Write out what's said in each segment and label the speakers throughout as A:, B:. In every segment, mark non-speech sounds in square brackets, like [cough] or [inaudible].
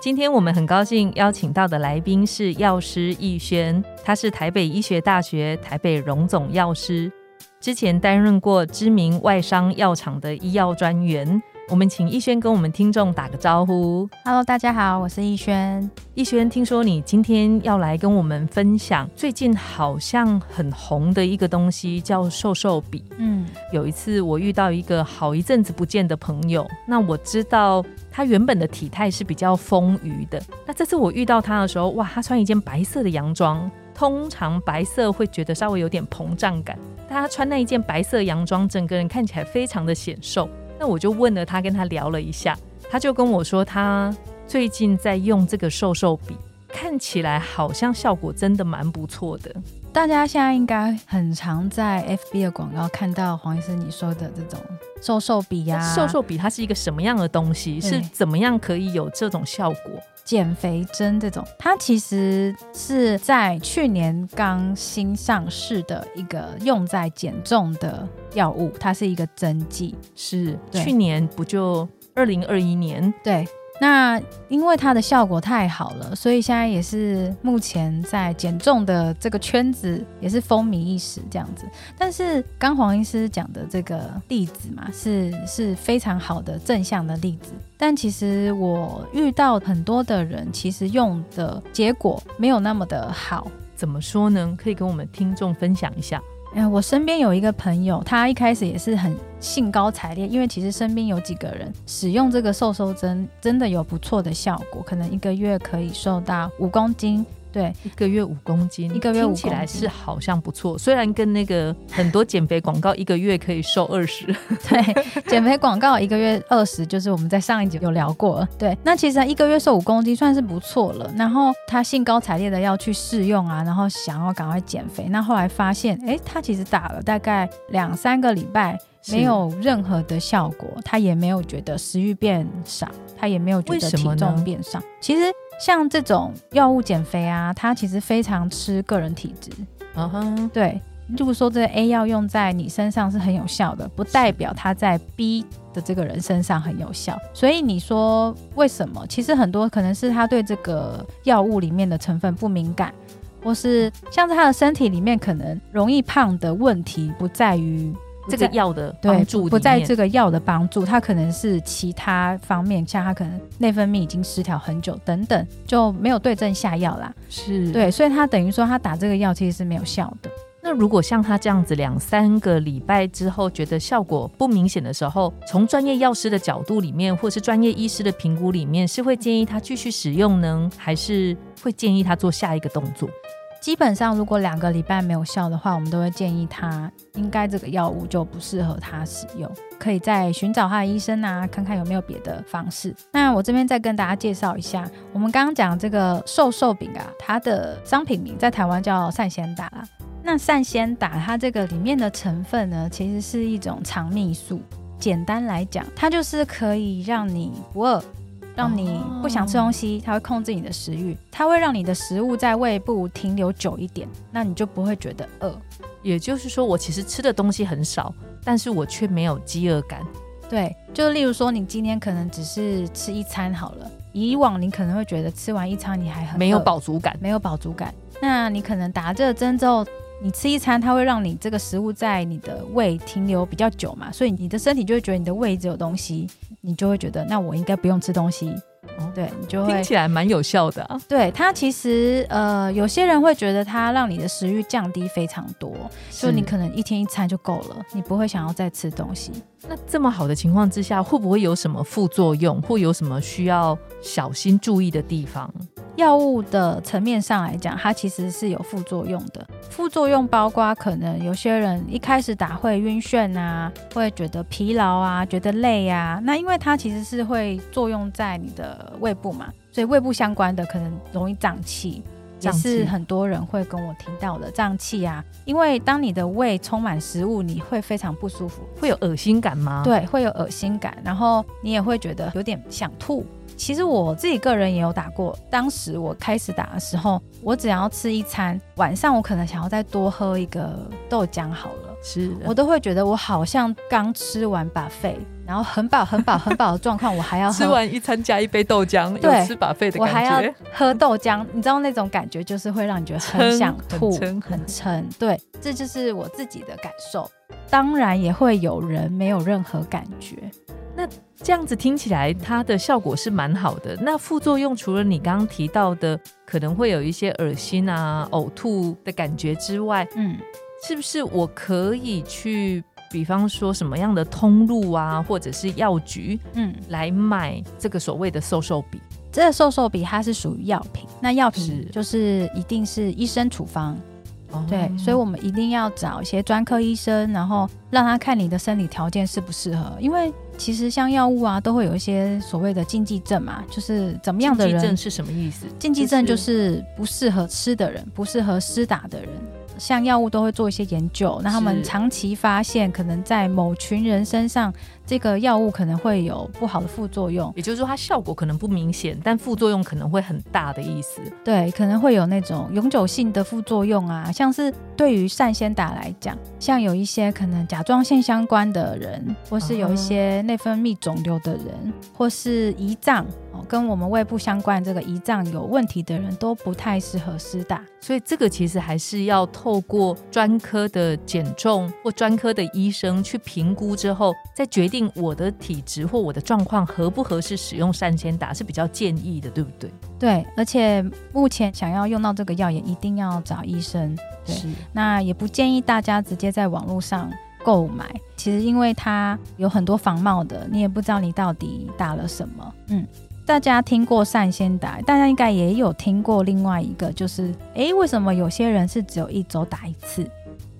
A: 今天我们很高兴邀请到的来宾是药师逸轩，他是台北医学大学台北荣总药师，之前担任过知名外商药厂的医药专员。我们请逸轩跟我们听众打个招呼。
B: Hello，大家好，我是逸轩。
A: 逸轩，听说你今天要来跟我们分享最近好像很红的一个东西，叫瘦瘦笔。嗯，有一次我遇到一个好一阵子不见的朋友，那我知道他原本的体态是比较丰腴的。那这次我遇到他的时候，哇，他穿一件白色的洋装，通常白色会觉得稍微有点膨胀感，但他穿那一件白色洋装，整个人看起来非常的显瘦。那我就问了他，跟他聊了一下，他就跟我说，他最近在用这个瘦瘦笔，看起来好像效果真的蛮不错的。
B: 大家现在应该很常在 FB 的广告看到黄医生你说的这种瘦瘦笔呀，
A: 瘦瘦笔它是一个什么样的东西？是怎么样可以有这种效果？
B: 减肥针这种，它其实是在去年刚新上市的一个用在减重的药物，它是一个针剂。
A: 是去年不就二零二一年？
B: 对。那因为它的效果太好了，所以现在也是目前在减重的这个圈子也是风靡一时这样子。但是刚黄医师讲的这个例子嘛，是是非常好的正向的例子。但其实我遇到很多的人，其实用的结果没有那么的好。
A: 怎么说呢？可以跟我们听众分享一下。
B: 哎，我身边有一个朋友，他一开始也是很兴高采烈，因为其实身边有几个人使用这个瘦瘦针，真的有不错的效果，可能一个月可以瘦到五公斤。对，
A: 一个月五公斤，
B: 一个月
A: 听起来是好像不错。虽然跟那个很多减肥广告一个月可以瘦二十，[laughs]
B: 对，减肥广告一个月二十，就是我们在上一集有聊过。对，那其实一个月瘦五公斤算是不错了。然后他兴高采烈的要去试用啊，然后想要赶快减肥。那后来发现，哎，他其实打了大概两三个礼拜，没有任何的效果，他也没有觉得食欲变少，他也没有觉得体重变少。其实。像这种药物减肥啊，它其实非常吃个人体质。嗯哼，对。如果说这 A 药用在你身上是很有效的，不代表它在 B 的这个人身上很有效。所以你说为什么？其实很多可能是他对这个药物里面的成分不敏感，或是像是他的身体里面可能容易胖的问题不在于。
A: 这个药的帮助
B: 不在这个药的帮助，它可能是其他方面，像它可能内分泌已经失调很久等等，就没有对症下药啦。
A: 是
B: 对，所以他等于说他打这个药其实是没有效的。
A: 那如果像他这样子两三个礼拜之后觉得效果不明显的时候，从专业药师的角度里面，或是专业医师的评估里面，是会建议他继续使用呢，还是会建议他做下一个动作？
B: 基本上，如果两个礼拜没有效的话，我们都会建议他应该这个药物就不适合他使用，可以再寻找他的医生啊，看看有没有别的方式。那我这边再跟大家介绍一下，我们刚刚讲这个瘦瘦饼啊，它的商品名在台湾叫善先达。那善先达它这个里面的成分呢，其实是一种肠泌素。简单来讲，它就是可以让你不饿。让你不想吃东西，它会控制你的食欲，它会让你的食物在胃部停留久一点，那你就不会觉得饿。
A: 也就是说，我其实吃的东西很少，但是我却没有饥饿感。
B: 对，就例如说，你今天可能只是吃一餐好了，以往你可能会觉得吃完一餐你还很
A: 没有饱足感，
B: 没有饱足感。那你可能打这个针之后，你吃一餐，它会让你这个食物在你的胃停留比较久嘛，所以你的身体就会觉得你的胃子有东西。你就会觉得，那我应该不用吃东西，对你就会
A: 听起来蛮有效的。
B: 对它其实，呃，有些人会觉得它让你的食欲降低非常多，就你可能一天一餐就够了，你不会想要再吃东西。
A: 那这么好的情况之下，会不会有什么副作用，或有什么需要小心注意的地方？
B: 药物的层面上来讲，它其实是有副作用的。副作用包括可能有些人一开始打会晕眩啊，会觉得疲劳啊，觉得累啊。那因为它其实是会作用在你的胃部嘛，所以胃部相关的可能容易胀气。也是很多人会跟我提到的胀气啊，因为当你的胃充满食物，你会非常不舒服，
A: 会有恶心感吗？
B: 对，会有恶心感，然后你也会觉得有点想吐。其实我自己个人也有打过，当时我开始打的时候，我只要吃一餐，晚上我可能想要再多喝一个豆浆好了，
A: 是
B: 我都会觉得我好像刚吃完把肺。然后很饱很饱很饱的状况，我还要 [laughs]
A: 吃完一餐加一杯豆浆，有吃把肺的感觉。
B: 我还要喝豆浆，你知道那种感觉就是会让你觉得很想吐，很撑。对，这就是我自己的感受。当然也会有人没有任何感觉。
A: 那这样子听起来，它的效果是蛮好的。那副作用除了你刚刚提到的，可能会有一些恶心啊、呕吐的感觉之外，嗯，是不是我可以去？比方说什么样的通路啊，或者是药局，嗯，来买这个所谓的瘦瘦笔。
B: 这个瘦瘦笔它是属于药品，那药品就是一定是医生处方，对，所以我们一定要找一些专科医生，然后让他看你的生理条件适不适合。因为其实像药物啊，都会有一些所谓的禁忌症嘛，就是怎么样的人
A: 是什么意思？
B: 禁忌症就是不适合吃的人，不适合施打的人。像药物都会做一些研究，那他们长期发现，可能在某群人身上。这个药物可能会有不好的副作用，
A: 也就是说它效果可能不明显，但副作用可能会很大的意思。
B: 对，可能会有那种永久性的副作用啊，像是对于善先达来讲，像有一些可能甲状腺相关的人，或是有一些内分泌肿瘤的人，或是胰脏哦，跟我们胃部相关这个胰脏有问题的人都不太适合施打。
A: 所以这个其实还是要透过专科的减重或专科的医生去评估之后，再决定。我的体质或我的状况合不合适使用善先达是比较建议的，对不对？
B: 对，而且目前想要用到这个药也一定要找医生。对，那也不建议大家直接在网络上购买。其实因为它有很多仿冒的，你也不知道你到底打了什么。嗯，大家听过善先打，大家应该也有听过另外一个，就是哎，为什么有些人是只有一周打一次？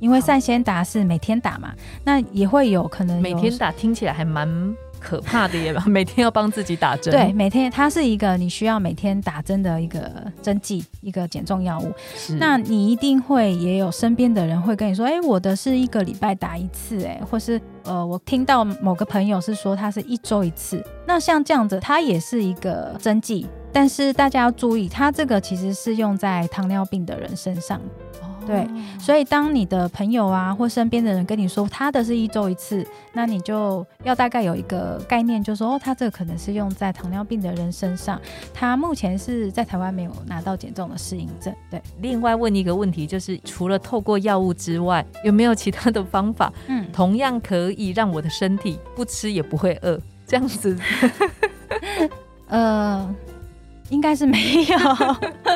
B: 因为善先达是每天打嘛，那也会有可能
A: 每天打听起来还蛮可怕的耶吧？[laughs] 每天要帮自己打针。
B: 对，每天它是一个你需要每天打针的一个针剂，一个减重药物。是，那你一定会也有身边的人会跟你说，哎，我的是一个礼拜打一次，哎，或是呃，我听到某个朋友是说他是一周一次。那像这样子，它也是一个针剂，但是大家要注意，它这个其实是用在糖尿病的人身上。对，所以当你的朋友啊或身边的人跟你说他的是一周一次，那你就要大概有一个概念，就说哦，他这个可能是用在糖尿病的人身上，他目前是在台湾没有拿到减重的适应症。对，
A: 另外问一个问题，就是除了透过药物之外，有没有其他的方法，嗯，同样可以让我的身体不吃也不会饿，这样子？[laughs]
B: 呃。应该是没有，[laughs]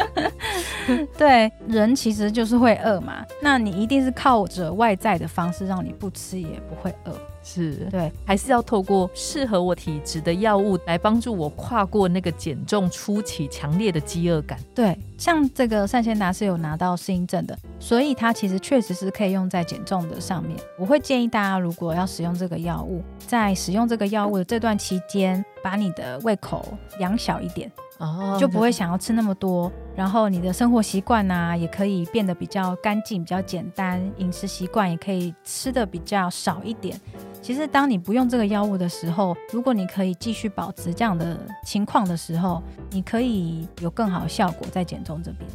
B: [laughs] 对，人其实就是会饿嘛。那你一定是靠着外在的方式让你不吃也不会饿，
A: 是
B: 对，
A: 还是要透过适合我体质的药物来帮助我跨过那个减重初期强烈的饥饿感。
B: 对，像这个善先达是有拿到适应症的，所以它其实确实是可以用在减重的上面。我会建议大家，如果要使用这个药物，在使用这个药物的这段期间，把你的胃口养小一点。哦，就不会想要吃那么多，然后你的生活习惯呢，也可以变得比较干净、比较简单，饮食习惯也可以吃的比较少一点。其实，当你不用这个药物的时候，如果你可以继续保持这样的情况的时候，你可以有更好的效果在减重这边。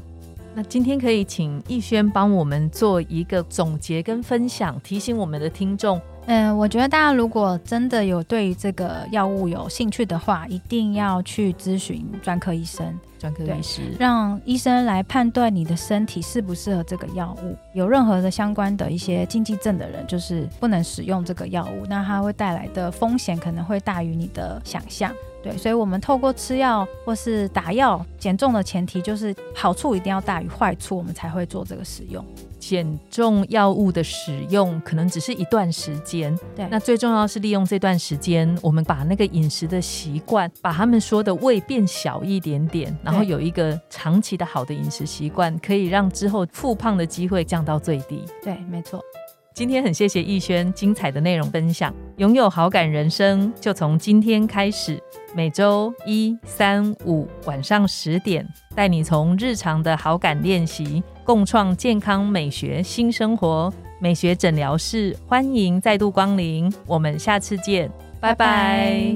A: 那今天可以请逸轩帮我们做一个总结跟分享，提醒我们的听众。
B: 嗯，我觉得大家如果真的有对于这个药物有兴趣的话，一定要去咨询专科医生，
A: 专科医师，
B: 让医生来判断你的身体适不适合这个药物。有任何的相关的一些禁忌症的人，就是不能使用这个药物，那它会带来的风险可能会大于你的想象。对，所以，我们透过吃药或是打药减重的前提，就是好处一定要大于坏处，我们才会做这个使用。
A: 减重药物的使用可能只是一段时间，
B: 对。
A: 那最重要是利用这段时间，我们把那个饮食的习惯，把他们说的胃变小一点点，然后有一个长期的好的饮食习惯，可以让之后复胖的机会降到最低。
B: 对，没错。
A: 今天很谢谢逸轩精彩的内容分享，拥有好感人生就从今天开始。每周一、三、五晚上十点，带你从日常的好感练习，共创健康美学新生活。美学诊疗室欢迎再度光临，我们下次见，拜拜。